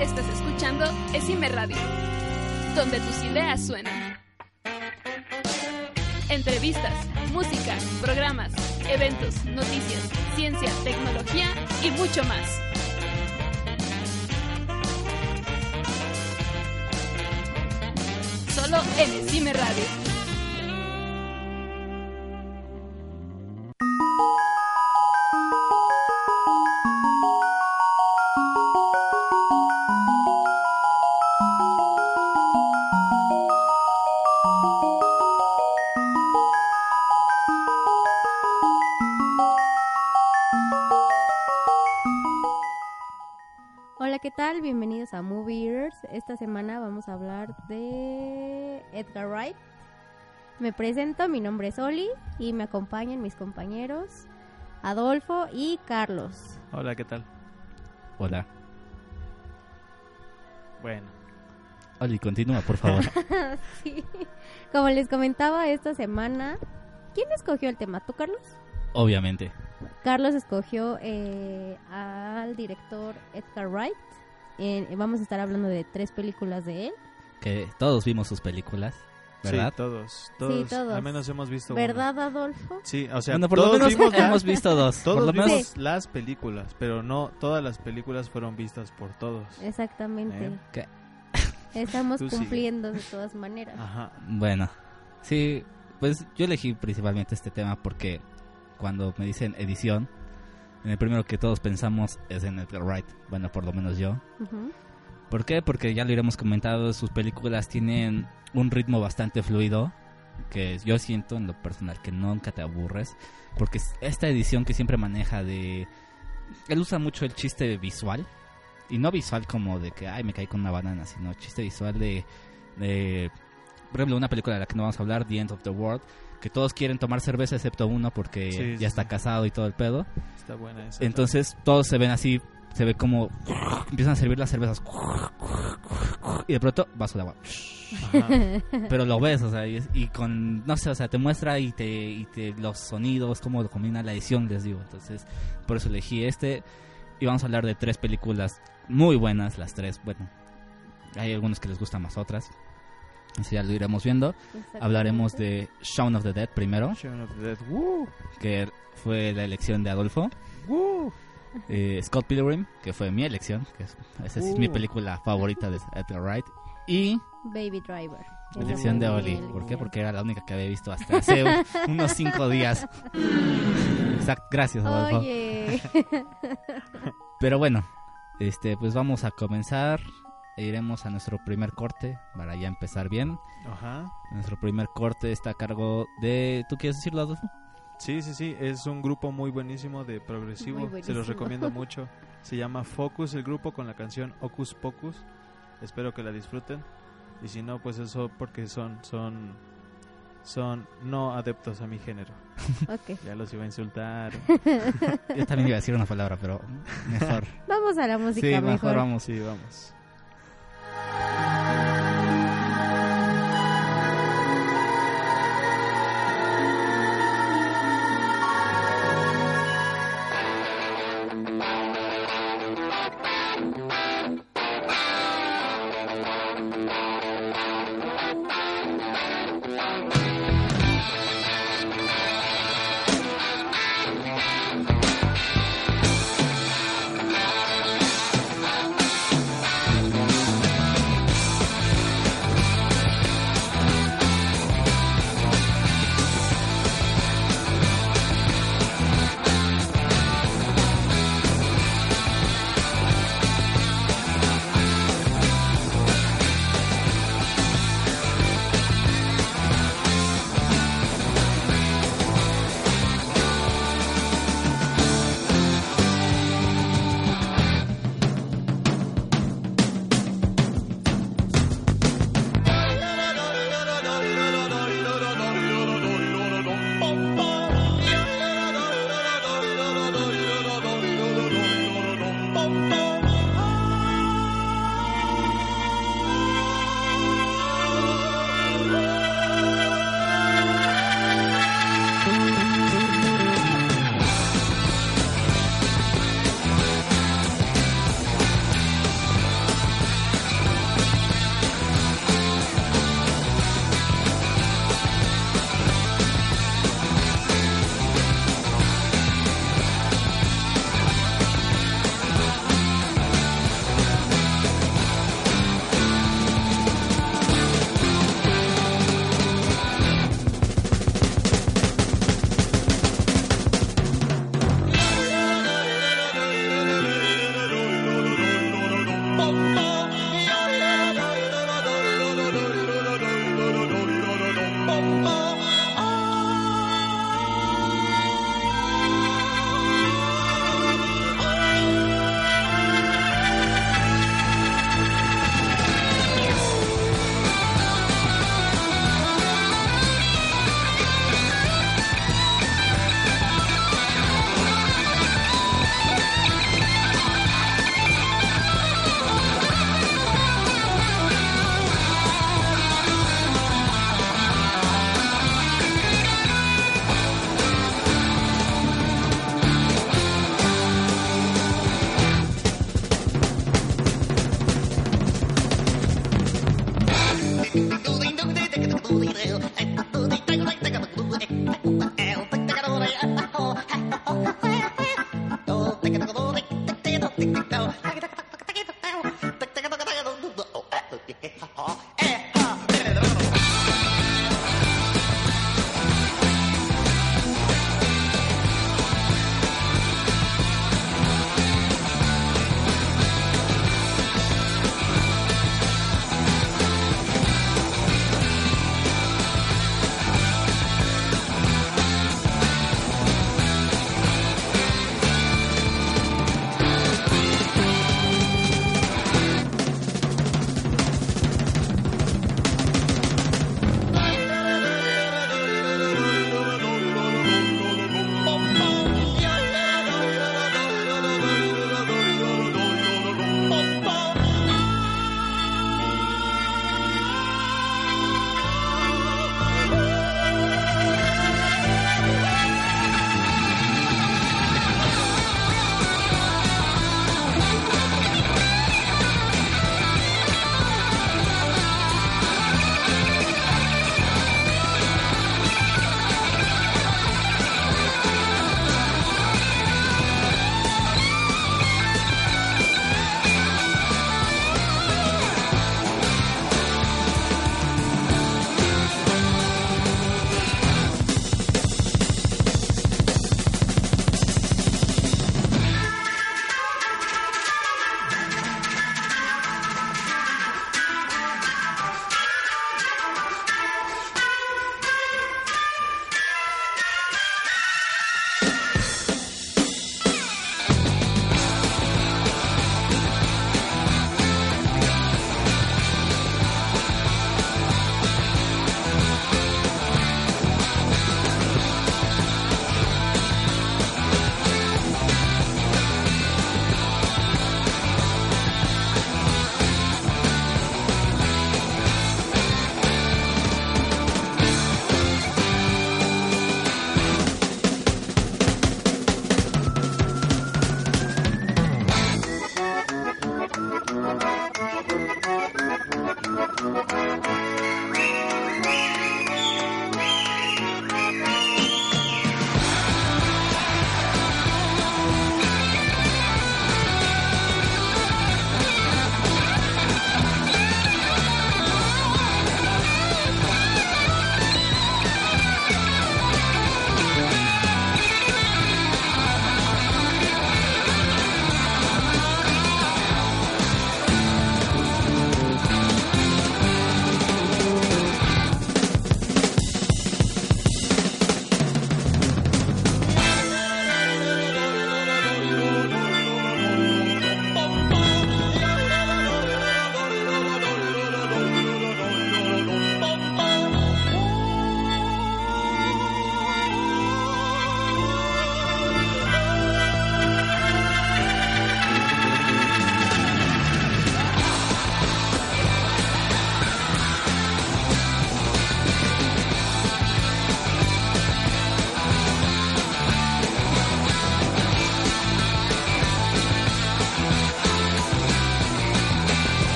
Estás escuchando Esime Radio, donde tus ideas suenan. Entrevistas, música, programas, eventos, noticias, ciencia, tecnología y mucho más. Solo en Esime Radio. Bienvenidos a Movie Eaters. Esta semana vamos a hablar de Edgar Wright. Me presento, mi nombre es Oli y me acompañan mis compañeros Adolfo y Carlos. Hola, ¿qué tal? Hola. Bueno. Oli, continúa, por favor. sí. Como les comentaba esta semana, ¿quién escogió el tema? ¿Tú, Carlos? Obviamente. Carlos escogió eh, al director Edgar Wright vamos a estar hablando de tres películas de él. Que todos vimos sus películas. ¿verdad? Sí, todos, todos. Al menos hemos visto ¿Verdad, Adolfo? Sí, o sea, bueno, por lo menos hemos visto dos. Todos por lo menos las películas, pero no todas las películas fueron vistas por todos. Exactamente. ¿Eh? Estamos cumpliendo de todas maneras. Ajá. Bueno, sí, pues yo elegí principalmente este tema porque cuando me dicen edición, en el primero que todos pensamos es en Edgar Wright, bueno, por lo menos yo. ¿Por qué? Porque ya lo iremos comentado, sus películas tienen un ritmo bastante fluido, que yo siento en lo personal que nunca te aburres, porque esta edición que siempre maneja de... Él usa mucho el chiste visual, y no visual como de que, ay, me caí con una banana, sino chiste visual de... de por ejemplo, una película de la que no vamos a hablar, The End of the World, que todos quieren tomar cerveza excepto uno porque ya está casado y todo el pedo. Está buena esa. Entonces todos se ven así, se ve como empiezan a servir las cervezas y de pronto vaso de agua. Pero lo ves, o sea, y, con, no sé, o sea, te muestra y te, y te los sonidos, cómo lo combina la edición, les digo. Entonces, por eso elegí este. Y vamos a hablar de tres películas muy buenas, las tres, bueno, hay algunos que les gustan más otras. Así ya lo iremos viendo. Hablaremos de Shaun of the Dead primero. Shaun of the Dead, Que fue la elección de Adolfo. Eh, Scott Pilgrim, que fue mi elección. Que esa es mi película favorita de Edgar Wright. Y... Baby Driver. Elección de Oli. ¿Por qué? Porque era la única que había visto hasta hace unos cinco días. Exacto. Gracias, Adolfo. Pero bueno, este, pues vamos a comenzar iremos a nuestro primer corte para ya empezar bien. Ajá. Nuestro primer corte está a cargo de... ¿Tú quieres decirlo, Adolfo? Sí, sí, sí. Es un grupo muy buenísimo de progresivo. Se los recomiendo mucho. Se llama Focus el grupo con la canción Ocus Pocus. Espero que la disfruten. Y si no, pues eso porque son son son no adeptos a mi género. Okay. Ya los iba a insultar. Yo también iba a decir una palabra, pero mejor. Vamos a la música sí, mejor. mejor vamos. Sí, vamos.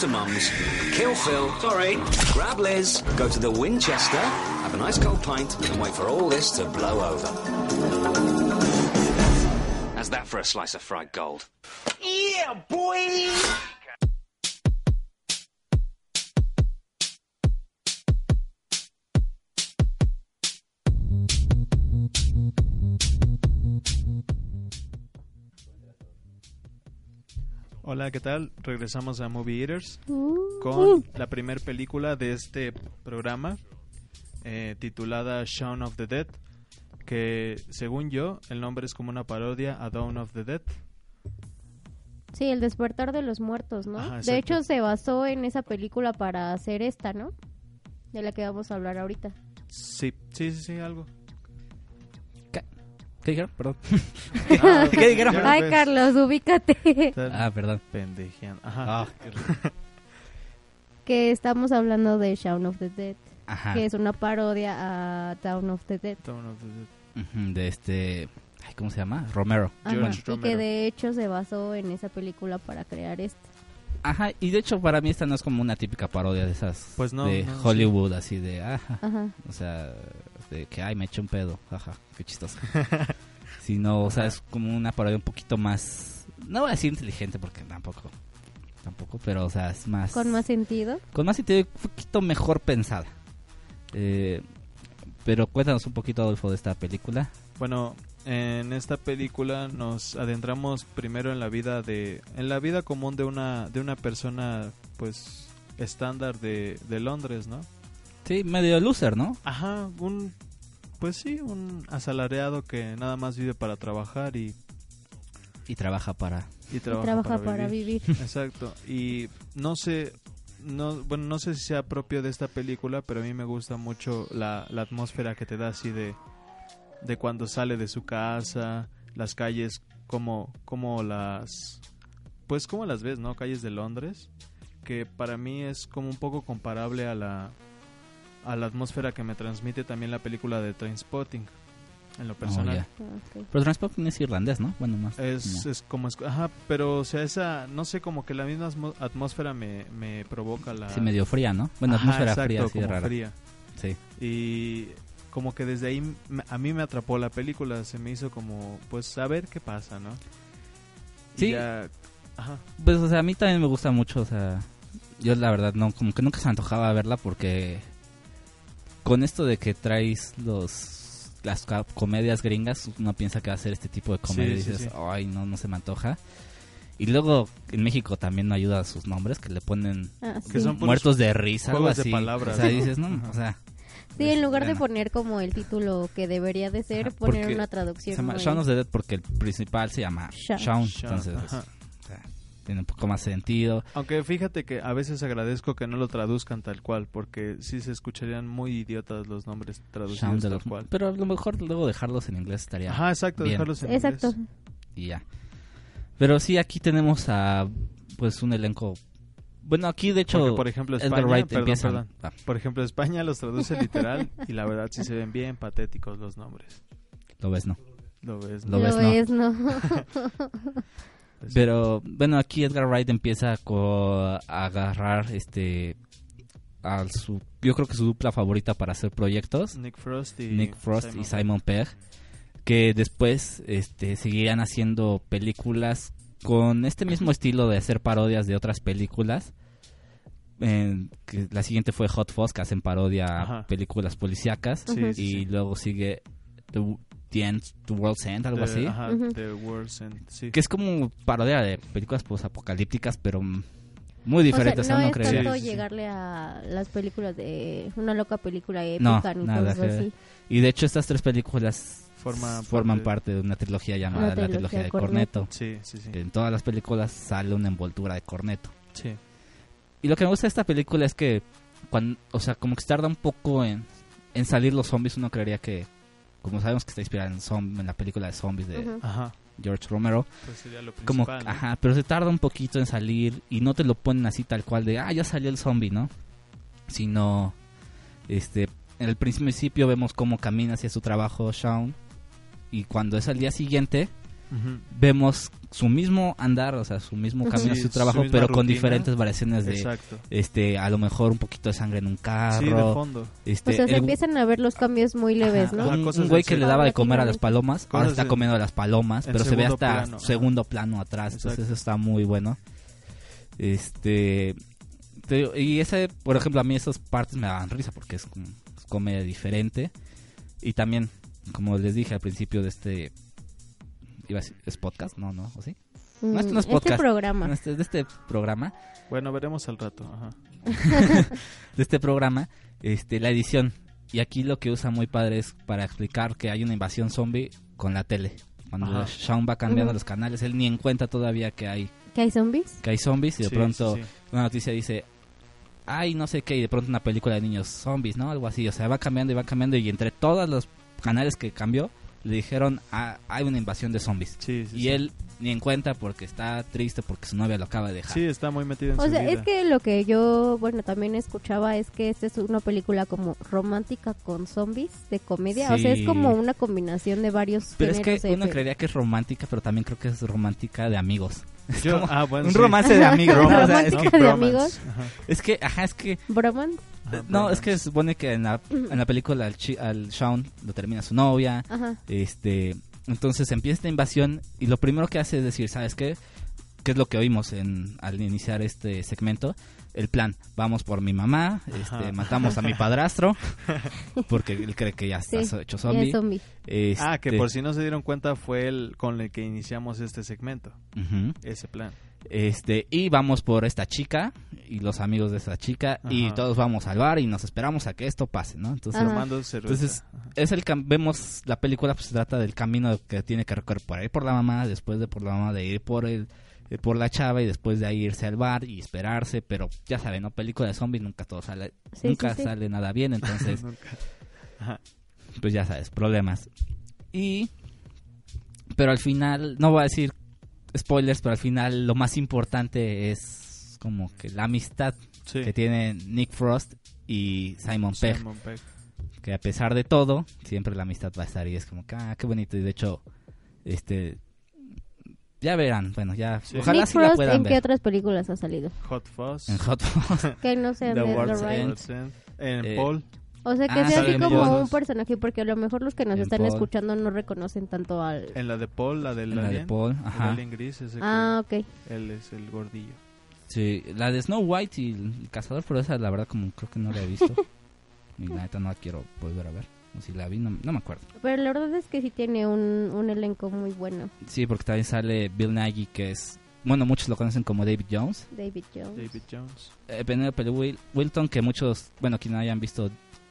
To Mum's, kill Phil, sorry, grab Liz, go to the Winchester, have a nice cold pint, and wait for all this to blow over. How's that for a slice of fried gold? Yeah, boy! Hola, ¿qué tal? Regresamos a Movie Eaters Uh. con la primera película de este programa eh, titulada Shaun of the Dead, que según yo el nombre es como una parodia a Dawn of the Dead. Sí, el despertar de los muertos, ¿no? Ajá, de hecho, se basó en esa película para hacer esta, ¿no? De la que vamos a hablar ahorita. Sí, sí, sí, sí, algo. ¿Qué dijeron? Perdón. Ah, ¿Qué dijeron? Ay, ves, Carlos, ubícate. Ah, perdón. pendejeando. Ajá. Ah, que estamos hablando de Shaun of the Dead, ajá. que es una parodia a Town of the Dead. Dawn of the Dead. Ujú, De este... ay, ¿Cómo se llama? Romero. Ajá, George y que Romero. de hecho se basó en esa película para crear esta. Ajá, y de hecho para mí esta no es como una típica parodia de esas Pues no, de no, sí. Hollywood, así de, ajá, Ajá. o sea, de que, ay, me eché un pedo, ajá, qué chistoso. Sino, o sea, es como una parodia un poquito más, no voy a decir inteligente porque tampoco, tampoco, pero, o sea, es más... Con más sentido. Con más sentido, un poquito mejor pensada. Eh, pero cuéntanos un poquito, Adolfo, de esta película. Bueno, en esta película nos adentramos primero en la vida de en la vida común de una de una persona pues estándar de, de Londres, ¿no? Sí, medio loser, ¿no? Ajá, un pues sí, un asalariado que nada más vive para trabajar y, Y trabaja para... y Y trabaja, trabaja para, para vivir. vivir. Exacto. Y no sé, no, bueno, no sé si sea propio de esta película, pero a mí me gusta mucho la, la atmósfera que te da así de, de cuando sale de su casa, las calles, como, como las, pues como las ves, ¿no? Calles de Londres, que para mí es como un poco comparable a la, a la atmósfera que me transmite también la película de Trainspotting, en lo personal. ya. Ah. Pero Transporting es irlandés, ¿no? Bueno, más... Es, como- es como, es- ajá, pero o sea, esa, no sé, como que la misma atmósfera me, me provoca la... Sí, medio fría, ¿no? Bueno, Ajá, atmósfera exacto, fría, así de rara. fría. Sí. Y como que desde ahí me- a mí me atrapó la película, se me hizo como, pues, a ver qué pasa, ¿no? Y Sí. ya- ajá, Pues, o sea, a mí también me gusta mucho, o sea, yo la verdad no, como que nunca se me antojaba verla porque con esto de que traes los las comedias gringas, uno piensa que va a ser este tipo de comedia y Sí, sí, dices, sí. ay, no, no se me antoja. Y luego en México también no ayuda a sus nombres, que le ponen Ah, Que sí. son muertos de risa, algo juegos de así. palabras, o sea, ¿no? dices, no, Ajá. o sea, Sí, en lugar de poner como el título que debería de ser, Ajá, poner una se traducción. llama muy- Shaun of the Dead porque el principal se llama Shaun. Shaun, Shaun, entonces, ajá. Tiene un poco más sentido. Aunque fíjate que a veces agradezco que no lo traduzcan tal cual, porque sí se escucharían muy idiotas los nombres traducidos tal cual. Pero a lo mejor luego dejarlos en inglés estaría Ajá, exacto, bien. dejarlos en Exacto. inglés. y ya. Pero sí, aquí tenemos a pues un elenco. Bueno, aquí de hecho Porque, por ejemplo, España, Wright perdón, empieza. perdón. Ah, Por ejemplo, España los traduce literal y la verdad sí se ven bien patéticos los nombres. lo ves, ¿no? Lo ves, ¿no? ves, Lo no. es, ¿no? Pues, Pero bueno, aquí Edgar Wright empieza a agarrar este a su yo creo que su dupla favorita para hacer proyectos, Nick Frost y Nick Frost y Pegg. Simon Pegg, que después este seguirían haciendo películas con este mismo estilo de hacer parodias de otras películas. En- que la siguiente fue Hot Fuzz, que hacen parodia a películas policíacas. Sí, y sí. luego sigue The, The End, The World's End, algo The- así. Ajá. The World's End, sí. Que es como parodia de películas posapocalípticas, pero muy O sea, diferentes. no ¿no? es tanto Sí, llegarle a las películas de una loca película No, épica ni nada cosas así. Y de hecho estas tres películas Forma forman parte- parte de una trilogía llamada Una la trilogía de. Corneto. Sí, sí, sí. En todas las películas sale una envoltura de Corneto. Sí. Y lo que me gusta de esta película es que, cuando, o sea, como que tarda un poco en, en salir los zombies. Uno creería que, como sabemos que está inspirada en, la película de zombies de. George Romero, Pues sería lo como. ¿no? ajá, pero se tarda un poquito en salir y no te lo ponen así tal cual de, ah, ya salió el zombie, ¿no? Sino, este, en el principio vemos cómo camina hacia su trabajo Shaun y cuando es al día siguiente Vemos su mismo andar, o sea, su mismo camino Sí, su trabajo, pero con diferentes variaciones de, Exacto. este, a lo mejor un poquito de sangre en un carro, Sí, de fondo. este, O sea, se el- empiezan a ver los cambios muy leves, Ajá, ¿no? Ajá, un, güey que le daba de comer a las palomas, ahora está en- comiendo a las palomas, pero se ve hasta plano, ajá. segundo plano atrás, entonces eso está muy bueno. Este te y ese, por ejemplo, a mí esas partes me daban risa porque es, como- es comedia diferente y también, como les dije al principio de este iba a decir, ¿es podcast? No, no, ¿o sí? no, esto no es Mm, este programa. No, este- de este programa, Bueno, veremos al rato. Ajá. de este programa, este, la edición. Y aquí lo que usa muy padre es para explicar que hay una invasión zombie con la tele. Cuando Ajá. Sean va cambiando los canales, él ni en cuenta todavía que hay ¿Que hay zombies? que hay zombies y de Sí, pronto sí, sí. una noticia dice ay no sé qué y de pronto una película de niños zombies no algo así o sea va cambiando y va cambiando y entre todos los canales que cambió le dijeron ah, hay una invasión de zombies Sí, sí, y sí. él ni en cuenta porque está triste porque su novia lo acaba de dejar Sí, está muy metido en O su sea, vida. es que lo que yo, bueno, también escuchaba es que esta es una película como romántica con zombies, de comedia. O sea, es como una combinación de varios pero es que uno creería que es romántica pero también creo que es romántica de amigos Yo- ah, bueno, un sí. romance de amigos ¿no? O sea, es, que, de amigos. Ajá. es que ajá es que Bromance. No es que se supone que en la, en la película al, chi- al Sean lo termina su novia Ajá. Este, entonces empieza esta invasión y lo primero que hace es decir, ¿sabes qué? ¿Qué es lo que oímos en, al iniciar este segmento? El plan, vamos por mi mamá, este, matamos a mi padrastro, porque él cree que ya está Sí, hecho zombie. es zombie. Ah, que Este, por si no se dieron cuenta fue el con el que iniciamos este segmento, ujú. ese plan. Este, y vamos por esta chica y los amigos de esta chica y todos vamos al bar y nos esperamos a que esto pase, ¿no? Entonces. Entonces, es el cam- vemos la película pues se trata del camino que tiene que recorrer por ir por la mamá, después de por la mamá de ir por el eh, por la chava y después de ahí irse al bar y esperarse, pero ya saben, no película de zombies nunca todo sale Sí, nunca sí, sí. sale nada bien, entonces Nunca. Ajá. pues ya sabes, problemas. Y pero al final no voy a decir spoilers, pero al final lo más importante es como que la amistad Sí. que tienen Nick Frost y Simon Pegg Simon Pegg. que a pesar de todo, siempre la amistad va a estar y es como que, ah, qué bonito. Y de hecho, este, ya verán, bueno, ya, Sí. ojalá Nick sí la Frost, puedan ¿en qué ver. otras películas ha salido? Hot Fuzz. En Hot Fuzz. Que no sean The World's. End. En Eh, Paul. O sea, que Ah, sea así en como un personaje, porque a lo mejor los que nos En están Paul. escuchando no reconocen tanto al... En la de Paul, la del la de alien. Paul, El ajá. alien gris, ese que- Ah, ok. él es el gordillo. Sí, la de Snow White y el cazador, pero esa la verdad como creo que no la he visto. y la neta no la quiero volver a ver. O si la vi, no, no me acuerdo. Pero la verdad es que sí tiene un, un elenco muy bueno. Sí, porque también sale Bill Nighy, que es, bueno, muchos lo conocen como David Jones. David Jones. David Jones. Eh, Penelope Wil- Wilton, que muchos, bueno, quienes no hayan visto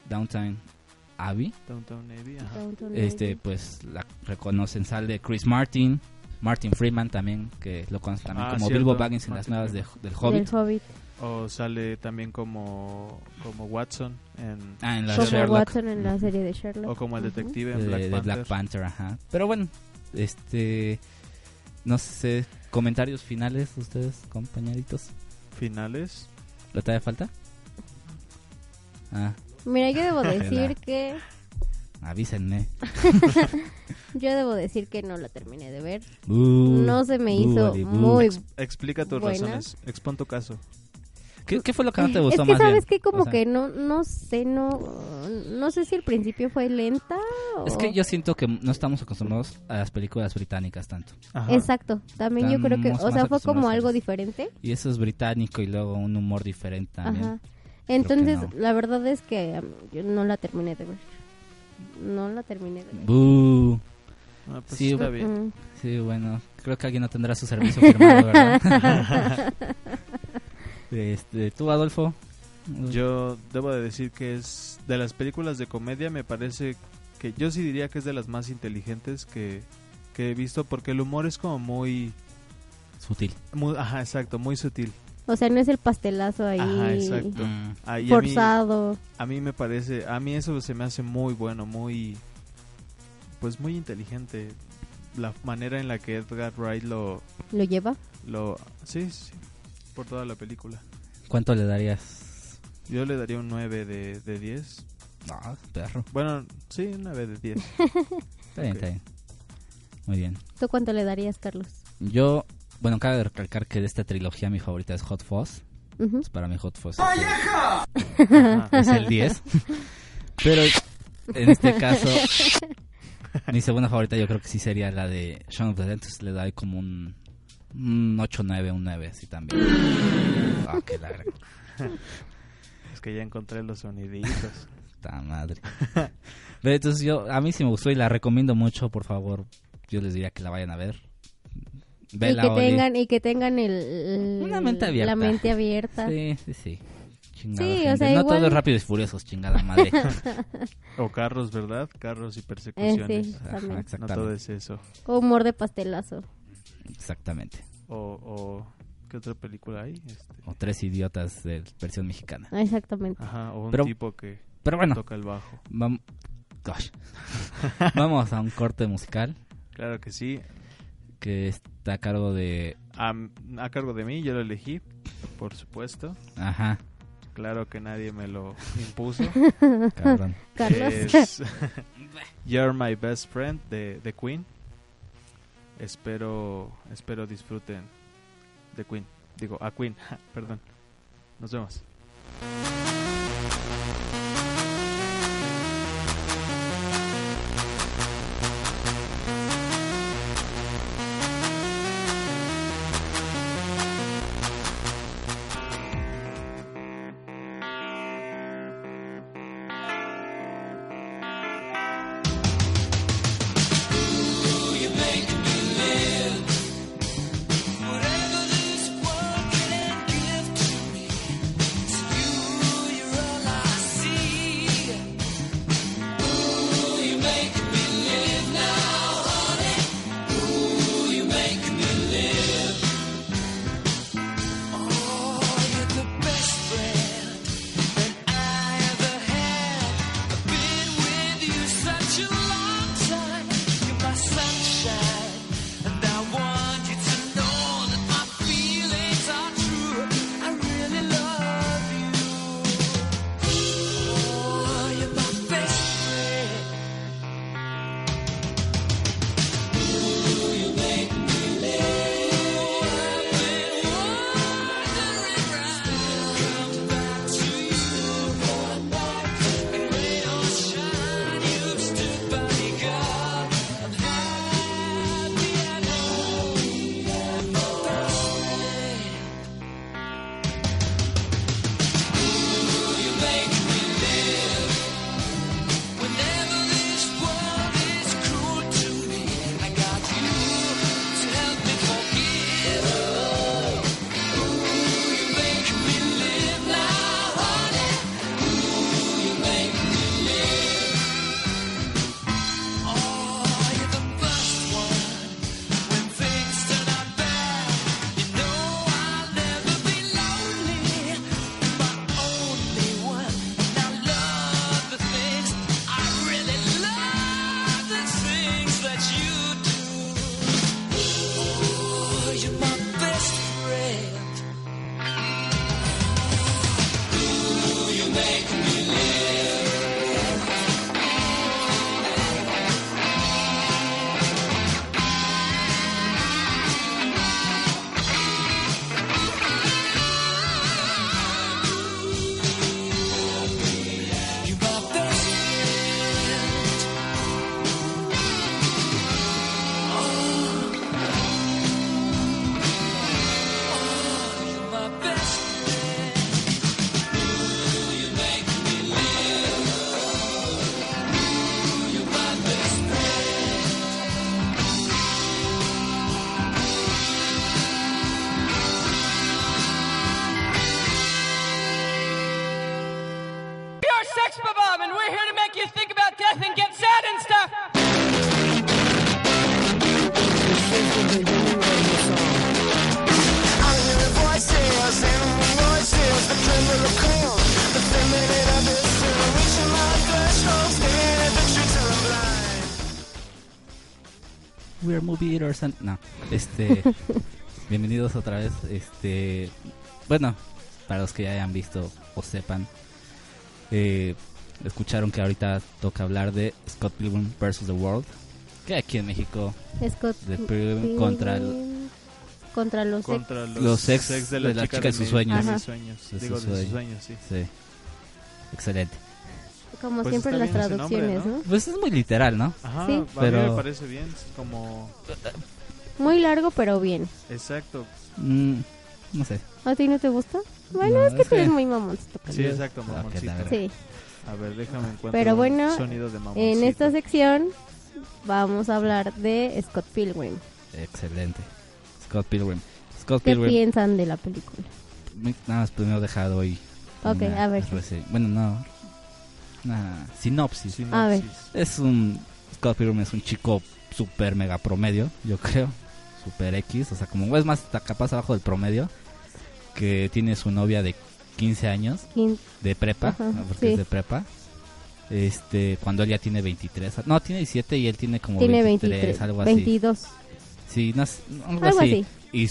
Downtown Abbey, Downtown Abbey. Ajá. Downton este Abbey. pues la reconocen sale Chris Martin Martin Freeman también que lo conocen también Ah, como cierto, Bilbo Baggins en las Martin nuevas de- del Hobbit Del Hobbit. O sale también como, como Watson en, ah en la Como Sherlock Watson en la serie de Sherlock. o como el detective de, en Black de Panther. Black Panther ajá pero bueno este no sé comentarios finales ustedes compañeritos Finales. ¿le todavía falta? ah Mira, yo debo decir que... avísenme Yo debo decir que no la terminé de ver. Uh, No se me hizo Buddy, muy... Ex- explica tus Buena. razones. Expon tu caso. ¿Qué, qué fue lo que no te Es gustó que más sabes que como O sea, que no no sé, no no sé si al principio fue lenta o... es que yo siento que no estamos acostumbrados a las películas británicas tanto Ajá. Exacto, también yo creo que, o sea, fue como algo diferente. Y eso es británico y luego un humor diferente también. Ajá. Entonces, no. la verdad es que um, yo no la terminé de ver. No la terminé de ver. Bú. Ah, pues Sí, está bien. Sí, bueno, creo que alguien no tendrá su servicio firmado, ¿verdad? este, ¿Tú, Adolfo? Yo debo de decir que es de las películas de comedia me parece que yo sí diría que es de las más inteligentes que, que he visto porque el humor es como muy, Sutil. muy ajá, exacto, muy sutil. O sea, no es el pastelazo ahí Ajá, exacto. Mm. Y a mí- forzado. A mí me parece, a mí eso se me hace muy bueno, muy, pues muy inteligente. La manera en la que Edgar Wright lo, ¿Lo lleva? lo, sí, sí, por toda la película. ¿Cuánto le darías? Yo le daría un 9 de, de 10. No, perro. Bueno, sí, un 9 de 10. Está bien, Ok. está bien. Muy bien. ¿Tú cuánto le darías, Carlos? Yo, bueno, cabe recalcar que de esta trilogía mi favorita es Hot Fuzz. Ujú. Pues para mí Hot Fuzz es, el- es el 10. Pero en este caso, mi segunda favorita yo creo que sí sería la de Shaun of the Dead. Entonces le doy como un, un 8, 9, un 9 así también. Ah, qué larga. Es que ya encontré los soniditos. Puta madre. Pero entonces yo, a mí sí me gustó y la recomiendo mucho, por favor. Yo les diría que la vayan a ver. y que tengan y que tengan el, Una mente abierta. la mente abierta. Sí, sí, sí. Chingada sí, o sea, no igual... todos rápidos y furiosos, chingada madre. o carros, ¿verdad? Carros y persecuciones. Eh, sí, Ajá, no todo es eso. O humor de pastelazo. Exactamente. O, o ¿qué otra película hay? Este... O tres idiotas de versión mexicana. Exactamente. Ajá, o un pero, tipo que pero bueno, toca el bajo. Vamos, gosh. vamos a un corte musical. Claro que sí. Que está a cargo de... A, a cargo de mí, yo lo elegí, por supuesto. Ajá. Claro que nadie me lo impuso. Cabrón. Carlos. Es You're My Best Friend de, de Queen. Espero, espero disfruten de Queen. Digo, a Queen, perdón. Nos vemos. No, este. bienvenidos otra vez. Este. Bueno, para los que ya hayan visto o sepan, eh, escucharon que ahorita toca hablar de Scott Pilgrim vs. The World. Que aquí en México. Scott Pilgrim contra el, contra los contra ex. los, ex, de la, chica de sus sueños. De sueños. Digo, de sus sueños, sí. sí. Excelente. Como pues siempre las traducciones, ¿no? Pues es muy literal, ¿no? Ajá, sí. pero... a mí me parece bien, como... Muy largo, pero bien. Exacto. Mm, no sé. ¿A ti no te gusta? Bueno, es que tú eres muy mamoncito. Sí, exacto, mamoncito. sí. A ver, déjame encontrar Pero bueno, sonido de en esta sección vamos a hablar de Scott Pilgrim. Excelente. Scott Pilgrim. Scott ¿Qué piensan de la película? Nada más primero dejado hoy. Ok, a ver. Bueno, no. Una sinopsis. Es un. Scott Pilgrim es un chico super mega promedio, yo creo. Super X, o sea, como es más, capaz abajo del promedio. Que tiene su novia de 15 años. De prepa, porque es de prepa este cuando él ya tiene 23 no tiene 17 y él tiene como tiene 23, algo así 22 sí no, algo, así. y,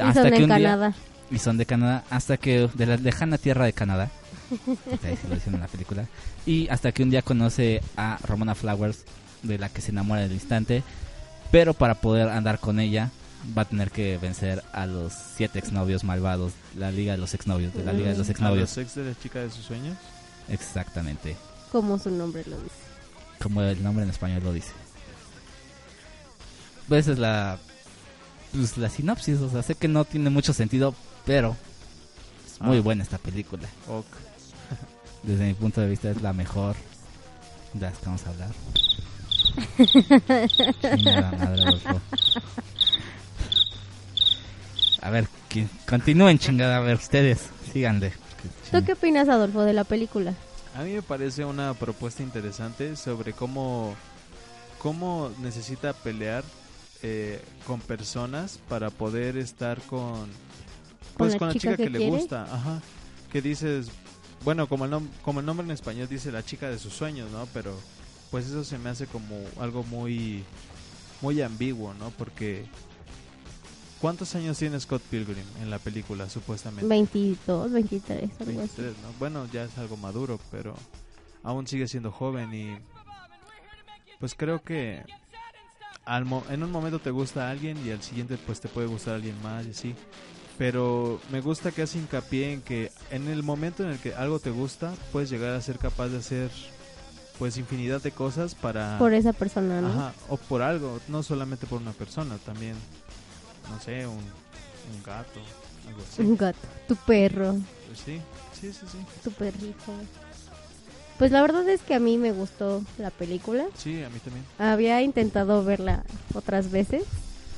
hasta son de Canadá y son de Canadá hasta que de la lejana tierra de Canadá lo dicen en la película y hasta que un día conoce a Ramona Flowers de la que se enamora del instante pero para poder andar con ella va a tener que vencer a los siete exnovios malvados la liga de los exnovios de la liga de los exnovios ¿A los ex de la chica de sus sueños exactamente como su nombre lo dice. Como el nombre en español lo dice. Pues esa es la, pues, la sinopsis. O sea, sé que no tiene mucho sentido, pero es muy ah. buena esta película. Desde mi punto de vista es la mejor de las que vamos a hablar. a ver, que continúen chingada, a ver ustedes, síganle. ¿Tú qué opinas, Adolfo, de la película? A mí me parece una propuesta interesante sobre cómo, cómo necesita pelear eh, con personas para poder estar con pues con la, chica, que, le gusta, ajá, que dices, bueno, como el como el nombre en español dice la chica de sus sueños, ¿no? Pero pues eso se me hace como algo muy muy ambiguo, ¿no? Porque ¿Cuántos años tiene Scott Pilgrim en la película, supuestamente? 22, 23, algo así. Bueno, ya es algo maduro, pero aún sigue siendo joven y pues creo que al en un momento te gusta a alguien y al siguiente pues te puede gustar a alguien más y así. Pero me gusta que hace hincapié en que en el momento en el que algo te gusta, puedes llegar a ser capaz de hacer pues infinidad de cosas para... Por esa persona, ¿no? Ajá, o por algo, no solamente por una persona, también no sé, un, un gato, algo así. Un gato, tu perro. Pues sí, sí, sí, sí. Tu perrito. Pues la verdad es que a mí me gustó la película. Sí, a mí también. Había intentado verla otras veces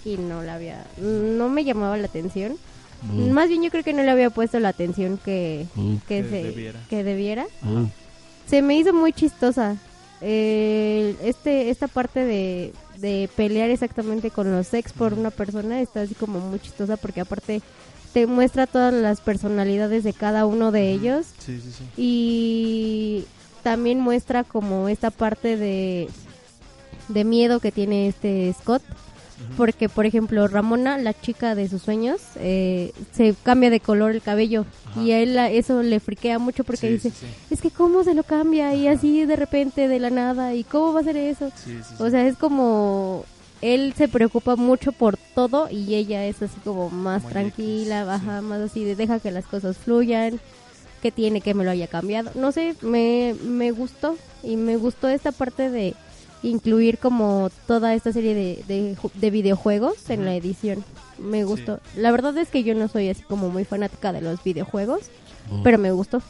y no la había, no me llamaba la atención. Mm. Más bien yo creo que no le había puesto la atención que, mm. que, debiera. Que debiera. Mm. Se me hizo muy chistosa. Eh, este, esta parte de, de pelear exactamente con los ex por una persona está así como muy chistosa porque aparte te muestra todas las personalidades de cada uno de ellos y también muestra como esta parte de, de miedo que tiene este Scott porque, por ejemplo, Ramona, la chica de sus sueños, eh, se cambia de color el cabello. Y a él eso le friquea mucho porque dice, es que cómo se lo cambia y así de repente, de la nada, y cómo va a ser eso. O sea, es como él se preocupa mucho por todo y ella es así como más tranquila, baja, más así de deja que las cosas fluyan, que tiene que me lo haya cambiado. No sé, me, me gustó y me gustó esta parte de incluir como toda esta serie de, de, videojuegos en la edición. Me gustó. La verdad es que yo no soy así como muy fanática de los videojuegos, mm. pero me gustó.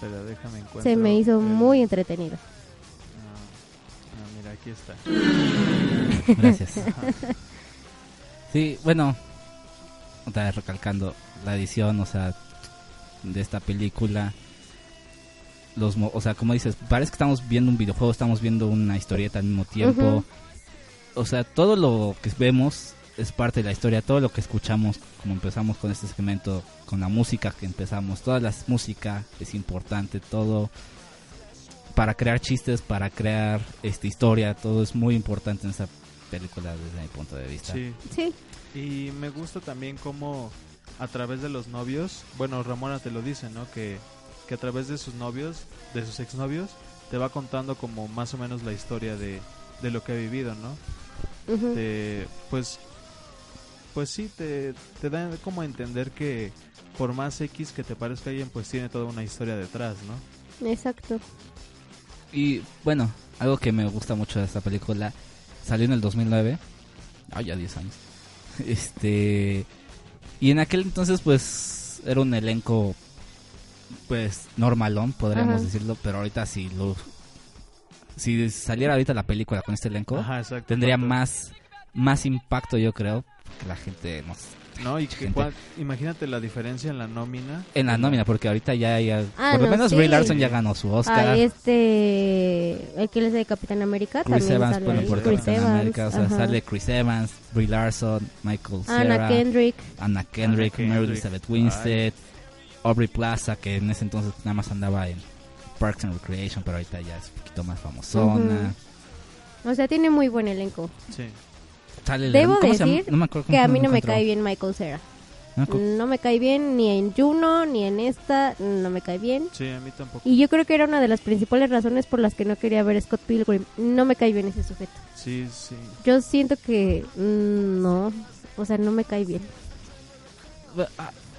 Pero déjame Se me hizo muy entretenido. Ah, ah, mira, aquí está. Gracias. sí, bueno, otra vez recalcando la edición, o sea, de esta película los o sea como dices parece que estamos viendo un videojuego estamos viendo una historieta al mismo tiempo. O sea todo lo que vemos es parte de la historia todo lo que escuchamos como empezamos con este segmento con la música que empezamos toda la música es importante todo. Para crear chistes para crear esta historia todo es muy importante en esta película desde mi punto de vista. Sí. Sí. Y me gusta también cómo a través de los novios bueno Ramona te lo dice no que que a través de sus novios, de sus exnovios, te va contando como más o menos la historia de, de lo que ha vivido, ¿no? pues, pues sí, te, te da como a entender que por más X que te parezca alguien, pues tiene toda una historia detrás, ¿no? Exacto. Y bueno, algo que me gusta mucho de esta película, salió en el 2009, ah, ya 10 años. Este, y en aquel entonces pues era un elenco pues normalón, podríamos decirlo, pero ahorita si lo si saliera ahorita la película con este elenco, tendría más más impacto, yo creo, que la gente nos no, y que imagínate la diferencia en la nómina. En la nómina, porque ahorita ya, hay ah, por lo menos Brie Larson ya ganó su Oscar. Ah, este, el que es de Capitán América Chris también Evans, sale por Capitán Evans, América, o sea, sale Chris Evans, Brie Larson, Michael Cera, Anna Kendrick, Anna Kendrick, Mary Elizabeth Winstead, Aubrey Plaza, que en ese entonces nada más andaba en Parks and Recreation, pero ahorita ya es un poquito más famosona. O sea, tiene muy buen elenco. Sí. Debo decir que a mí no me cae bien Michael Cera. Ah, no me cae bien ni en Juno ni en esta, no me cae bien. Sí, a mí tampoco. Y yo creo que era una de las principales razones por las que no quería ver Scott Pilgrim. No me cae bien ese sujeto. Sí, sí. Yo siento que mm, no, o sea, no me cae bien.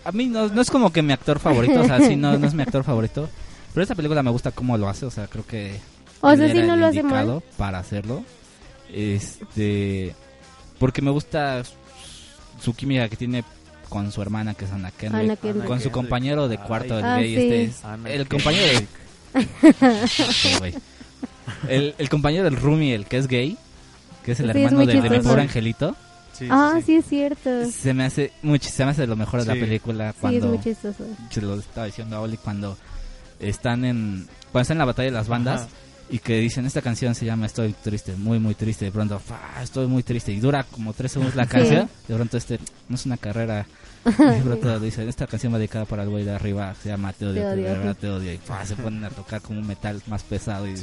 A, mí no, no, es como que mi actor favorito, o sea, sí, no, no es mi actor favorito. Pero esta película me gusta cómo lo hace, o sea, creo que... O sea, sí no lo hace mal. Para hacerlo. Este porque me gusta su química que tiene con su hermana que es Ana Kendrick, con su compañero de cuarto del ah, gay este el compañero de, el, el, compañero del Rumi el que es gay que es el hermano de, mi pobre angelito ah sí, es cierto. Se me hace mucho se me hace lo mejor de la película cuando se lo estaba diciendo a Oli cuando están en cuando están en la batalla de las bandas y que dicen esta canción se llama Estoy triste, muy muy triste, de pronto estoy muy triste y dura como tres segundos la canción, de pronto este no es una carrera, de pronto dicen esta canción va dedicada para el güey de arriba, se llama Te odio, te odio, y se ponen a tocar como un metal más pesado y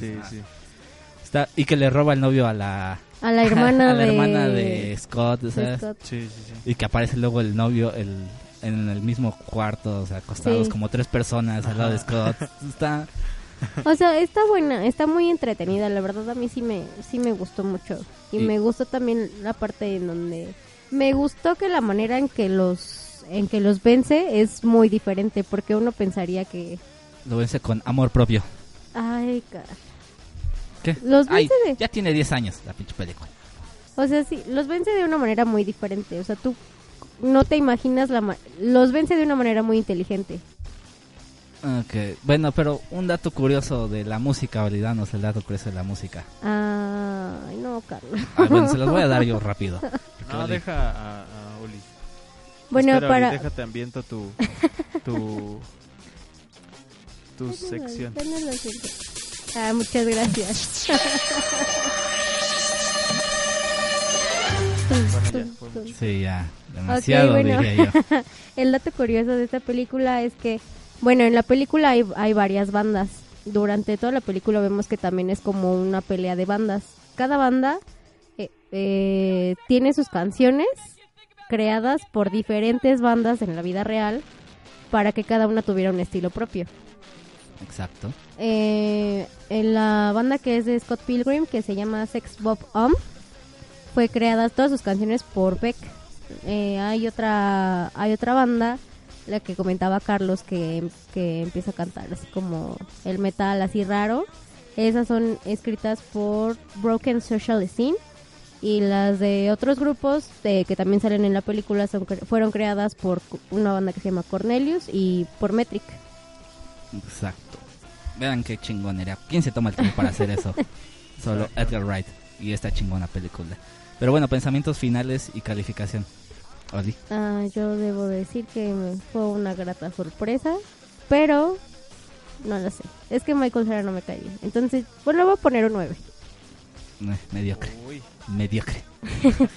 Está, y que le roba el novio a la a la hermana, de... hermana de Scott, y que aparece luego el novio el en el mismo cuarto, o sea, acostados como tres personas al lado de Scott. Está o sea, está buena, está muy entretenida, la verdad a mí sí me, sí me gustó mucho. Y, me gustó también la parte en donde... Me gustó que la manera en que los, en que los vence es muy diferente, porque uno pensaría que... Lo vence con amor propio. Ay, cara. ¿Qué? Los vence de... Ya tiene 10 años la pinche película. O sea, sí, los vence de una manera muy diferente. O sea, tú no te imaginas la... los vence de una manera muy inteligente. Ok, bueno, pero un dato curioso de la música, validanos el dato curioso de la música. Ay, no, Carlos. Ah, bueno, se los voy a dar yo rápido. No, deja a, Oli. Bueno, para... déjate ambiento tu, tu, tu sección. Ah, muchas gracias. sí, ya, demasiado diría yo. El dato curioso de esta película es que bueno, en la película hay, hay varias bandas. Durante toda la película vemos que también es como una pelea de bandas. Cada banda eh, eh, tiene sus canciones creadas por diferentes bandas en la vida real para que cada una tuviera un estilo propio. Exacto. Eh, en la banda que es de Scott Pilgrim, que se llama Sex Bob Om, fue creada todas sus canciones por Beck. hay otra hay otra banda la que comentaba Carlos que, que empieza a cantar así como el metal así raro. Esas son escritas por Broken Social Scene y las de otros grupos de, que también salen en la película son, fueron creadas por una banda que se llama Cornelius y por Metric. Exacto. Vean qué chingonería. ¿Quién se toma el tiempo para hacer eso? Solo Edgar Wright y esta chingona película. Pero bueno, pensamientos finales y calificación. Ah, yo debo decir que fue una grata sorpresa, pero no lo sé. Es que Michael Cera no me cae bien. Entonces, pues le voy a poner un 9. Eh, mediocre. Mediocre.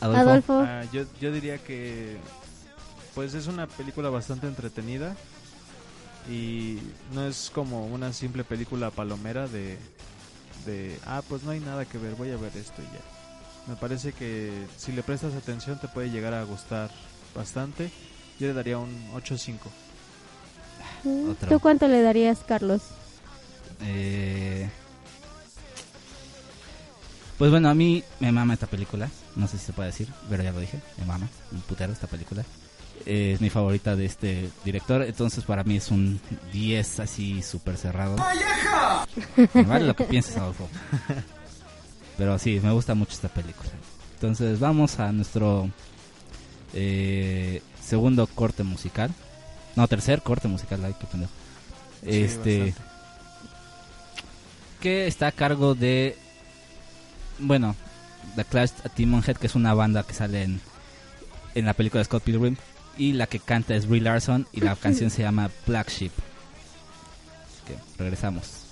Adolfo. Ah, yo, yo diría que pues es una película bastante entretenida y no es como una simple película palomera de, de ah pues no hay nada que ver voy a ver esto y ya me parece que si le prestas atención te puede llegar a gustar bastante. Yo le daría un 8-5. Mm, ¿Tú cuánto le darías, Carlos? Eh... Pues bueno, a mí me mama esta película. No sé si se puede decir, pero ya lo dije. Me mama, un putero esta película. Es mi favorita de este director. Entonces, para mí es un 10 así súper cerrado. vale lo que pienses, Adolfo. Pero sí, me gusta mucho esta película. Entonces vamos a nuestro eh, segundo corte musical. No, tercer corte musical, ay, qué pendejo. este. Que está a cargo de. Bueno, The Clash at Demon Head, que es una banda que sale en, en la película de Scott Pilgrim. Y la que canta es Brie Larson y la canción se llama Black Sheep. que regresamos.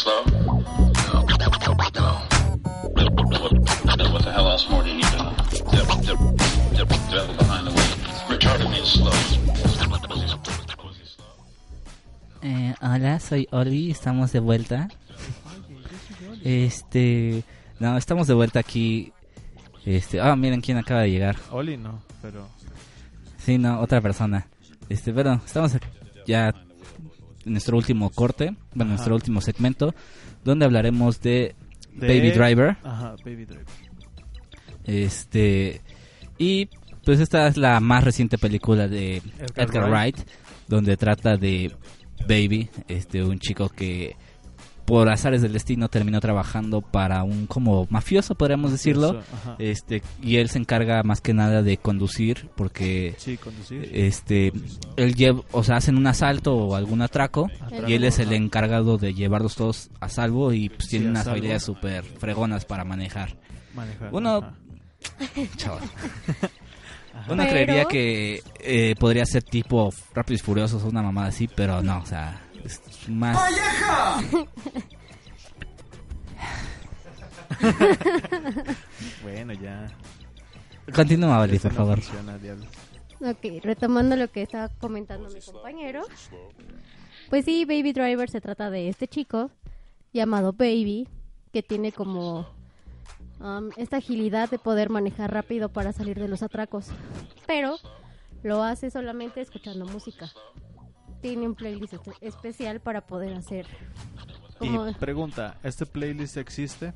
Slow. Was he slow? No, no. What the hell else more do you need to know? Devil, devil, devil, devil behind the wheel. Retarded means slow. Was he, was he slow? Eh, hola, soy Oli, estamos de vuelta. Este, no, estamos de vuelta aquí. Este, ah, miren quién acaba de llegar. Oli no, pero Sí, no, otra persona. Este, pero estamos ya nuestro último corte, bueno, Ajá. nuestro último segmento, donde hablaremos de, de- Baby Driver. Ajá, Baby Driver. Este, y pues esta es la más reciente película de Edgar Edgar, Wright. Wright, donde trata de Baby, este, un chico que por azares del destino terminó trabajando para un como mafioso, podríamos decirlo. Ajá. Este, y él se encarga más que nada de conducir porque Sí, conducir. este él lleva, o sea, hacen un asalto o algún atraco Atraco, y él es el encargado de llevarlos todos a salvo y pues, Sí, tiene unas salvo. habilidades súper fregonas para manejar. Manejar. Uno ajá. chaval. Uno Pero- creería que eh, podría ser tipo Rápidos y Furiosos o una mamada así, pero no, o sea, más... Bueno, ya. Continúa, Eso por no favor. funciona. Ok, retomando lo que estaba comentando mi compañero. Pues sí, Baby Driver se trata de este chico llamado Baby, que tiene como um, esta agilidad de poder manejar rápido para salir de los atracos. Pero lo hace solamente escuchando música. Tiene un playlist espe- especial para poder hacer como... Y pregunta, ¿este playlist existe?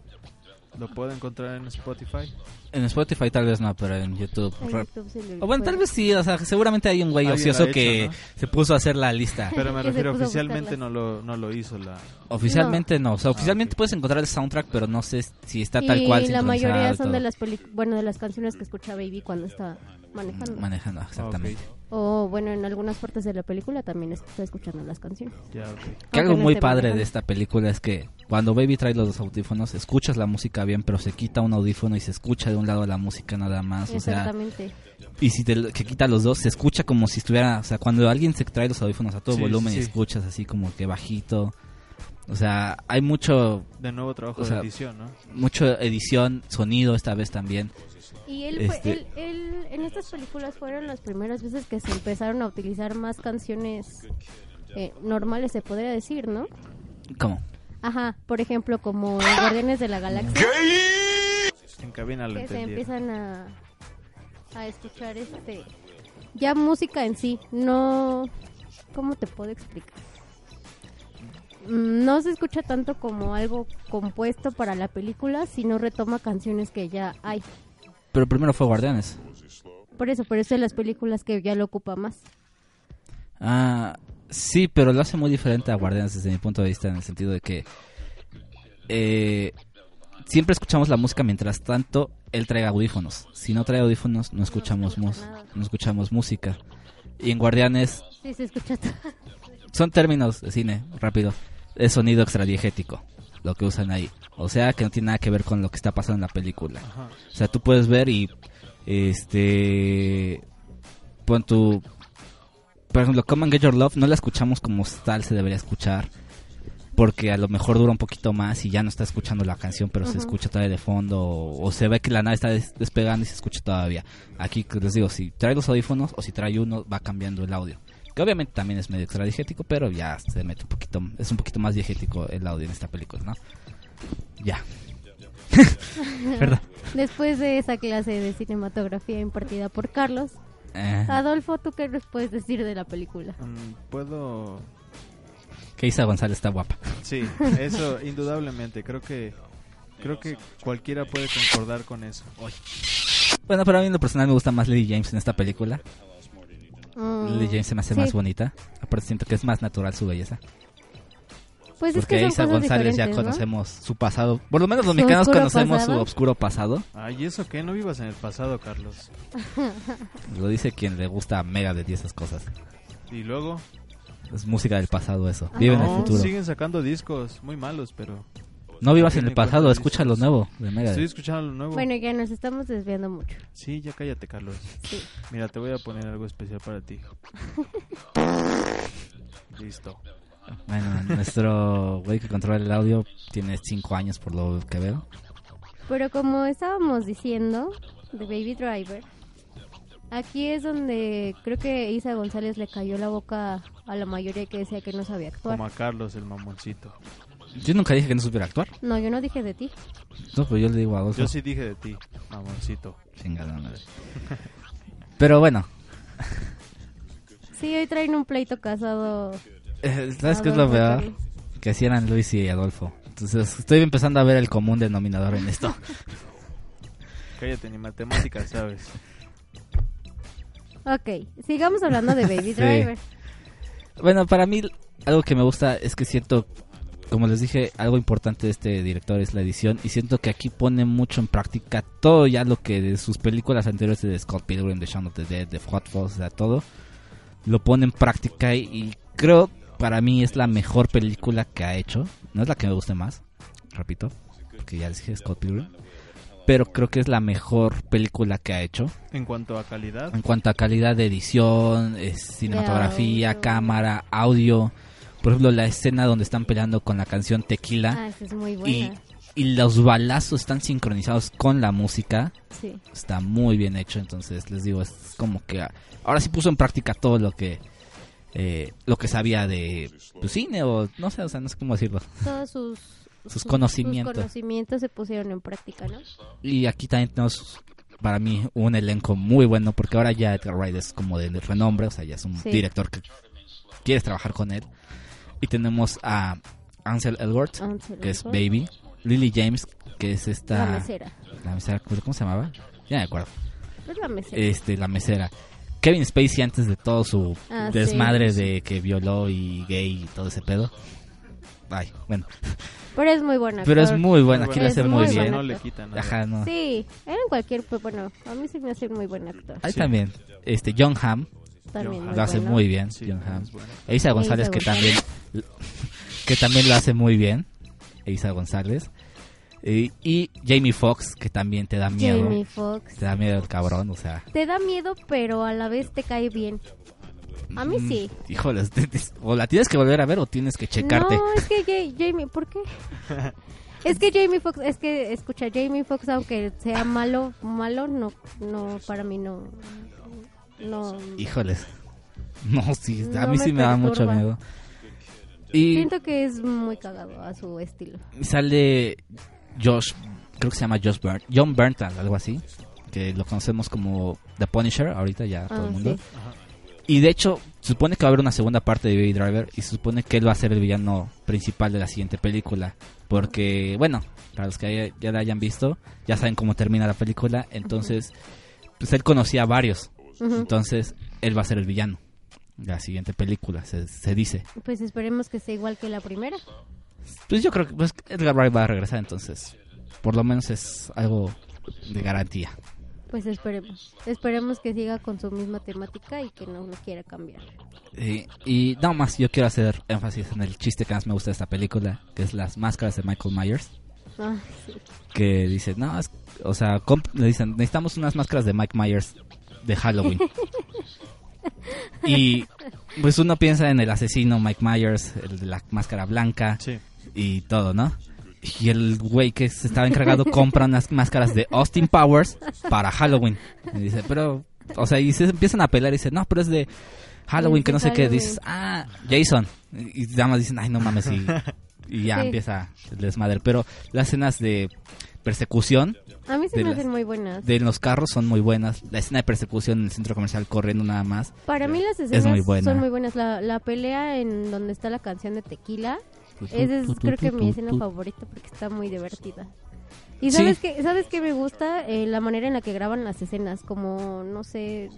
¿Lo puedo encontrar en Spotify? En Spotify tal vez no, pero en YouTube. en rap- YouTube sí lo O bueno, tal vez sí, o sea, seguramente hay un güey ocioso que se puso a hacer la lista. Pero me refiero oficialmente no lo, no lo hizo la... Oficialmente no, o sea, Ah, oficialmente puedes encontrar el soundtrack, pero no sé si está tal cual y la mayoría son de las peli- bueno de las canciones que escucha Baby cuando está manejando manejando, exactamente. Ok, o bueno en algunas partes de la película también está escuchando las canciones. Que algo no muy padre manejando. de esta película es que cuando Baby trae los dos audífonos, escuchas la música bien, pero se quita un audífono y se escucha de un lado la música nada más, o sea, exactamente y si te lo- que quita los dos, se escucha como si estuviera, o sea, cuando alguien se trae los audífonos a todo Sí, volumen sí, y escuchas así como que bajito, o sea, hay mucho, De nuevo trabajo O sea, de edición, ¿no? mucho edición, sonido esta vez también. Y él, fue, Este- él, él- en estas películas fueron las primeras veces que se empezaron a utilizar más canciones eh, normales se podría decir no ¿Cómo? ajá por ejemplo como en Guardianes de la Galaxia En cabina lo que se empiezan a, a escuchar este ya música en sí, no ¿cómo te puedo explicar? Mm, No se escucha tanto como algo compuesto para la película, sino retoma canciones que ya hay. Pero primero fue Guardianes. Por eso, por eso en las películas que ya lo ocupa más. Ah, sí, pero lo hace muy diferente a Guardianes desde mi punto de vista en el sentido de que eh, siempre escuchamos la música mientras tanto él trae audífonos. Si no trae audífonos no escuchamos no escuchamos música. Y en Guardianes Sí, se escucha todo. son términos de cine, rápido. Es sonido extradiegético lo que usan ahí. O sea, que no tiene nada que ver con lo que está pasando en la película. Ajá. O sea, tú puedes ver y este pon tu por ejemplo, Come and Get Your Love no la escuchamos como tal se debería escuchar porque a lo mejor dura un poquito más y ya no está escuchando la canción, pero se escucha todavía de fondo o, o se ve que la nave está des- despegando y se escucha todavía. Aquí les digo, si trae los audífonos o si trae uno va cambiando el audio. Que obviamente también es medio extradigético, pero ya se mete un poquito, es un poquito más diegético el audio en esta película, ¿no? Ya. Perdón. Después de esa clase de cinematografía impartida por Carlos, Eh, Adolfo, ¿tú qué nos puedes decir de la película? Mm, Puedo... que Isa González está guapa. Sí, eso indudablemente. Creo que creo que cualquiera puede concordar con eso. Bueno, pero a mí en lo personal me gusta más Lily James en esta película. Mm, Lily James se me hace sí. más bonita. Aparte siento que es más natural su belleza. Pues es Porque que son Isa González ya diferentes, ¿no? conocemos su pasado. Por lo menos los ¿Su mexicanos conocemos pasado? su oscuro pasado. Ay, ¿eso qué? No vivas en el pasado, Carlos. Lo dice quien le gusta mega de esas cosas. Y luego... Es música del pasado eso. Ah, Vive en el no, futuro. siguen sacando discos muy malos, pero... No vivas en el pasado, escucha lo nuevo de Megadeth. Estoy escuchando lo nuevo. Bueno, ya nos estamos desviando mucho. Sí, ya cállate, Carlos. Sí. Mira, te voy a poner algo especial para ti. Listo. Bueno, nuestro güey que controla el audio tiene 5 años por lo que veo. Pero como estábamos diciendo, de Baby Driver, aquí es donde creo que Isa González le cayó la boca a la mayoría que decía que no sabía actuar. Como a Carlos, el mamoncito. Yo nunca dije que no supiera actuar. No, yo no dije de ti. No, pues yo le digo a Adolfo. Yo sí dije de ti, mamoncito. Chingada madre. Pero bueno, Sí, hoy traen un pleito casado. eh, ¿sabes qué es lo peor? Que así eran Luis y Adolfo. Entonces estoy empezando a ver el común denominador en esto. Cállate, ni matemáticas, ¿sabes? Ok, sigamos hablando de Baby Sí. Driver. Bueno, para mí algo que me gusta es que siento, como les dije, algo importante de este director es la edición y siento que aquí pone mucho en práctica todo ya lo que de sus películas anteriores de Scott Pilgrim, de Shaun of the Dead, de Hot Fuzz, o sea, todo lo pone en práctica y, y creo para mí es la mejor película que ha hecho. No es la que me guste más, repito, porque ya les dije Scott Pilgrim, pero creo que es la mejor película que ha hecho. En cuanto a calidad, En cuanto a calidad de edición, eh, cinematografía, audio. cámara, audio. Por ejemplo, la escena donde están peleando con la canción Tequila Ah, esa es muy y, buena. y los balazos están sincronizados con la música. Sí. Está muy bien hecho, entonces les digo, es como que ahora sí puso en práctica todo lo que eh, lo que sabía de pues, cine o no sé, o sea, no sé cómo decirlo. Todos sus, Sus conocimientos. sus conocimientos se pusieron en práctica, ¿no? Y aquí también tenemos para mí un elenco muy bueno porque ahora ya Edgar Wright es como de renombre, o sea, ya es un Sí. director que quieres trabajar con él. Y tenemos a Ansel Elgort, Ansel que es. Baby, Lily James, que es esta La mesera. la mesera, ¿cómo se llamaba? Ya me acuerdo. Es la mesera. Este, la mesera. Kevin Spacey antes de todo su Ah, desmadre sí. de que violó y gay y todo ese pedo. Ay, bueno, Pero es muy buena. pero es muy bueno, aquí lo hace muy muy bien. no le quitan nada. Ajá, no. Sí, era en cualquier. pues, Bueno, a mí se me hace un muy buen actor. Ahí Sí. también. Este John Hamm También lo hace bueno. muy bien, Sí, John Hamm. bueno. González que también González. que también lo hace muy bien. Eiza González. Eh, y Jamie Foxx que también te da miedo. Jamie Foxx. Te da miedo el cabrón, o sea. Te da miedo, pero a la vez te cae bien. A mí mm, sí. Híjoles, te- te- o la tienes que volver a ver o tienes que checarte. No, es que Ja- Jamie, ¿por qué? es que Jamie Foxx, es que escucha, Jamie Foxx aunque sea malo, malo no no para mí no no Híjoles. No, sí, a No mí me sí me da mucho miedo. Y siento que es muy cagado a su estilo. sale Josh, creo que se llama Josh Burnt, John Berntal, algo así, que lo conocemos como The Punisher, ahorita ya todo Ah, el mundo. sí. Y de hecho, se supone que va a haber una segunda parte de Baby Driver y se supone que él va a ser el villano principal de la siguiente película. Porque, bueno, para los que ya la hayan visto, ya saben cómo termina la película. Entonces, pues él conocía a varios. Entonces, él va a ser el villano la siguiente película, se, se dice. Pues esperemos que sea igual que la primera. Pues yo creo que pues, Edgar Wright va a regresar, entonces, por lo menos es algo de garantía. Pues esperemos. Esperemos que siga con su misma temática y que no lo quiera cambiar. Eh, y nada más, yo quiero hacer énfasis en el chiste que más me gusta de esta película, que es las máscaras de Michael Myers. Ah, sí. que dice, no, es- o sea, le dicen, necesitamos unas máscaras de Mike Myers de Halloween. y pues uno piensa en el asesino Mike Myers, el de la máscara blanca Sí. y todo, ¿no? Y el güey que se estaba encargado compra unas máscaras de Austin Powers para Halloween. Y dice, pero, o sea, y se empiezan a pelear y dice, no, pero es de Halloween, que no sé qué. Dices, ah, Jason. Y nada más dicen, ay, no mames, y, y ya Sí. empieza el desmadre. Pero las escenas de persecución A mí se me las- hacen muy buenas. de los carros son muy buenas. La escena de persecución en el centro comercial corriendo nada más. Para mí las escenas muy son muy buenas. La, la pelea en donde está la canción de Tequila, esa es creo que mi escena favorita porque está muy divertida. Y Sí. sabes que sabes que me gusta Eh, la manera en la que graban las escenas, como no sé,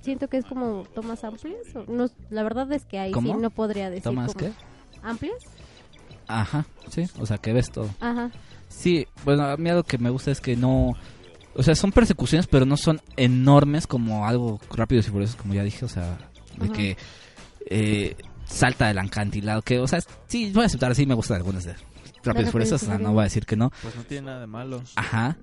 siento que es como tomas amplias. o no, la verdad es que ahí sí no podría decir ¿Tomas como- qué? amplias. Ajá, sí, o sea que ves todo. Ajá. Sí, bueno, a mí algo que me gusta es que no... O sea, son persecuciones, pero no son enormes como algo rápido y furioso, como ya dije. O sea, de Ajá. que eh, salta del acantilado. Que, o sea, sí, voy a aceptar, sí me gustan algunas de Rápidos por eso, o sea, no voy a decir que no. Pues no tiene nada de malo. Ajá.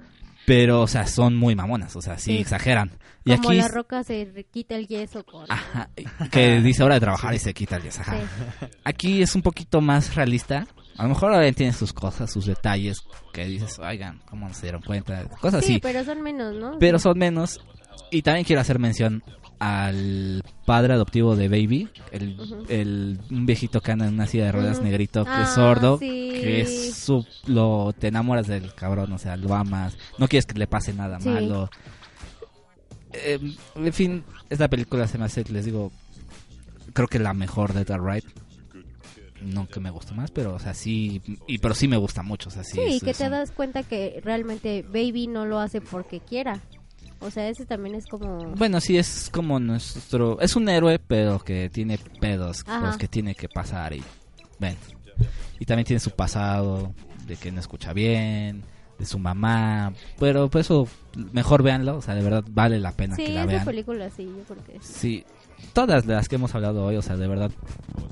Pero, o sea, son muy mamonas, o sea, sí, Sí. exageran. Y Como aquí, la roca se quita el yeso con... ajá, que dice hora de trabajar y se quita el yeso, ajá. Sí. Aquí es un poquito más realista. A lo mejor ahora tiene sus cosas, sus detalles, que dices, oigan, ¿cómo no se dieron cuenta? Cosas Sí, así. pero son menos, ¿no? pero son menos. Y también quiero hacer mención al padre adoptivo de Baby, el, el- un viejito que anda en una silla de ruedas Ujú. negrito, que Ah, es sordo, sí. que es su, lo, te enamoras del cabrón, o sea, lo amas, no quieres que le pase nada Sí. malo. Eh, en fin, esta película se me hace, les digo, creo que la mejor de Edgar Wright. No que me guste más, pero o sea, sí, y, pero sí me gusta mucho, o sea, sí. Sí, es- que te un- das cuenta que realmente Baby no lo hace porque quiera. O sea, ese también es como... Bueno, sí, es como nuestro... Es un héroe, pero que tiene pedos Ajá. los que tiene que pasar y... Ven. Y también tiene su pasado de que no escucha bien, de su mamá. Pero por eso, mejor véanlo. O sea, de verdad vale la pena sí, que la esa vean. película sí, yo creo que es. Sí, todas las que hemos hablado hoy, o sea, de verdad,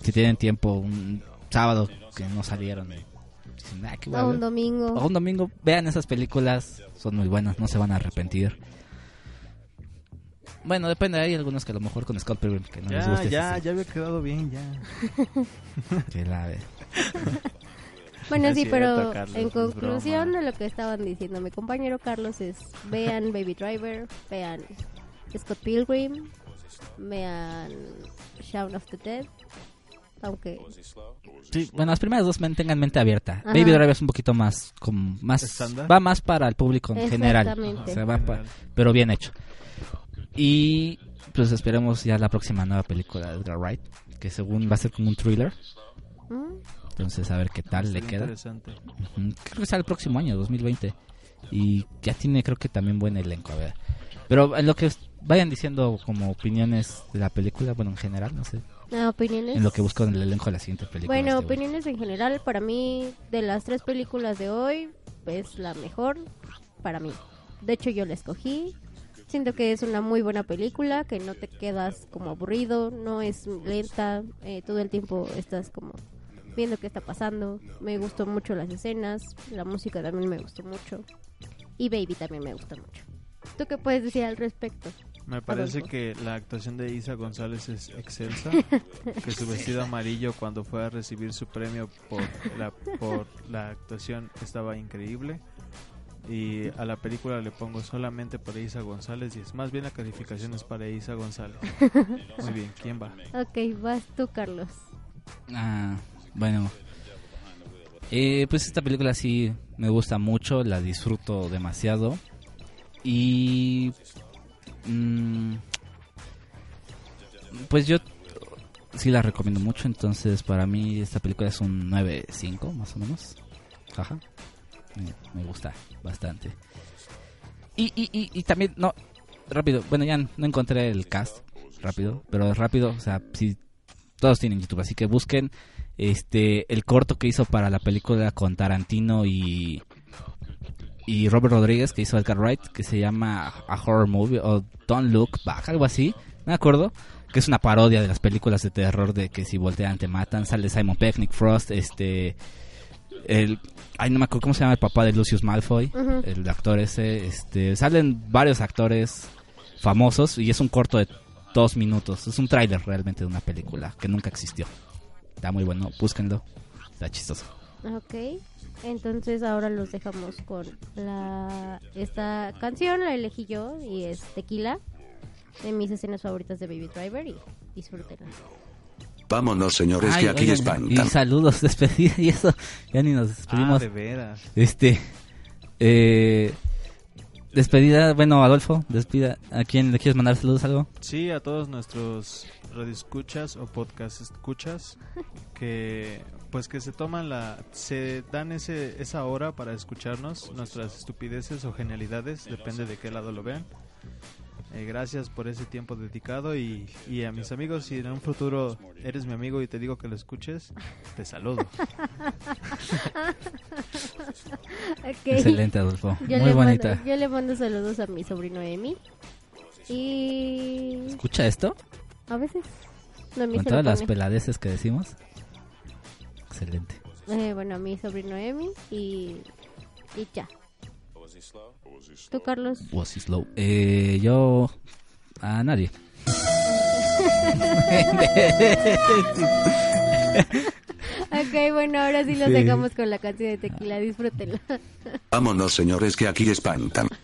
si tienen tiempo, un sábado que no salieron, dicen, "Ah, ¿qué O un ver?". domingo. O un domingo, vean esas películas, son muy buenas, no se van a arrepentir. Bueno, depende, hay algunos que a lo mejor con Scott Pilgrim que no les Ya, guste. ya, sí, ya había quedado bien, ya. que la ve. Bueno, sí, pero Carlos, en conclusión broma. de lo que estaban diciendo mi compañero Carlos es vean Baby Driver, vean Scott Pilgrim, vean Shaun of the Dead, aunque Sí, bueno, las primeras dos tengan mente abierta. Ajá. Baby Driver es un poquito más, como, más va más para el público en general. Exactamente. O sea, va pa- pero bien hecho. Y pues esperemos ya la próxima nueva película de Edgar Wright, que según va a ser como un thriller. ¿mm? Entonces, a ver qué tal le queda. Interesante. Creo que sale el próximo año, 2020. Y ya tiene, creo que también buen elenco, a ver. Pero en lo que vayan diciendo como opiniones de la película, bueno, en general, no sé. Ah, opiniones. En lo que busco en el elenco de la siguiente película. Bueno, este, opiniones en general, para mí, de las tres películas de hoy, es la mejor para mí. De hecho, yo la escogí. Siento que es una muy buena película, que no te quedas como aburrido, no es lenta, eh, todo el tiempo estás como viendo qué está pasando. Me gustó mucho las escenas, la música también me gustó mucho. Y Baby también me gusta mucho. ¿Tú qué puedes decir al respecto? Me parece Adolfo. que la actuación de Isa González es excelsa. que su vestido amarillo cuando fue a recibir su premio por la, por la actuación estaba increíble. Y a la película le pongo solamente para Isa González y es más bien la calificación es para Isa González. Muy bien, ¿quién va? Ok, vas tú, Carlos. Ah, bueno. Eh, pues esta película sí me gusta mucho, la disfruto demasiado. Y... mm, pues yo sí la recomiendo mucho, entonces para mí esta película es un 9.5 más o menos. Ajá. Me, gusta bastante. Y, y, y, y también, no, rápido, bueno ya no encontré el cast, rápido, pero rápido, o sea, si todos tienen YouTube, así que busquen este el corto que hizo para la película con Tarantino y y Robert Rodríguez que hizo Edgar Wright que se llama A Horror Movie o Don't Look Back, algo así, no me acuerdo, que es una parodia de las películas de terror de que si voltean te matan, sale Simon Peck, Nick Frost, este el ay no me acuerdo cómo se llama el papá de Lucius Malfoy, el actor ese, este salen varios actores famosos y es un corto de dos minutos. Es un tráiler realmente de una película que nunca existió. Está muy bueno, búsquenlo. Está chistoso. Ok, entonces ahora los dejamos con la esta canción, la elegí yo y es Tequila, de mis escenas favoritas de Baby Driver y disfrútenla. Vámonos, señores, Ay, que aquí oigan, espantan. Y saludos, despedida y eso. Ya ni nos Ah, despedimos. de veras. este. Eh, despedida, bueno, Adolfo, despida. ¿A quién le quieres mandar saludos algo? Sí, a todos nuestros radioescuchas o podcast escuchas que pues que se toman la se dan ese esa hora para escucharnos nuestras estupideces o genialidades, depende de qué lado lo vean. Eh, gracias por ese tiempo dedicado y, y a mis amigos, si en un futuro eres mi amigo y te digo que lo escuches, te saludo. Excelente, Adolfo. Yo Muy bonita. Mando, yo le mando saludos a mi sobrino Emi. Y ¿Escucha esto? a veces no Con todas las peladeces que decimos. Excelente. Eh, bueno, a mi sobrino Emi y, y ya. ¿Tú, Carlos? Was he slow? Eh, yo... A nadie. ok, bueno, ahora sí los dejamos con la canción de tequila. Disfrútenla. Vámonos, señores, que aquí espantan.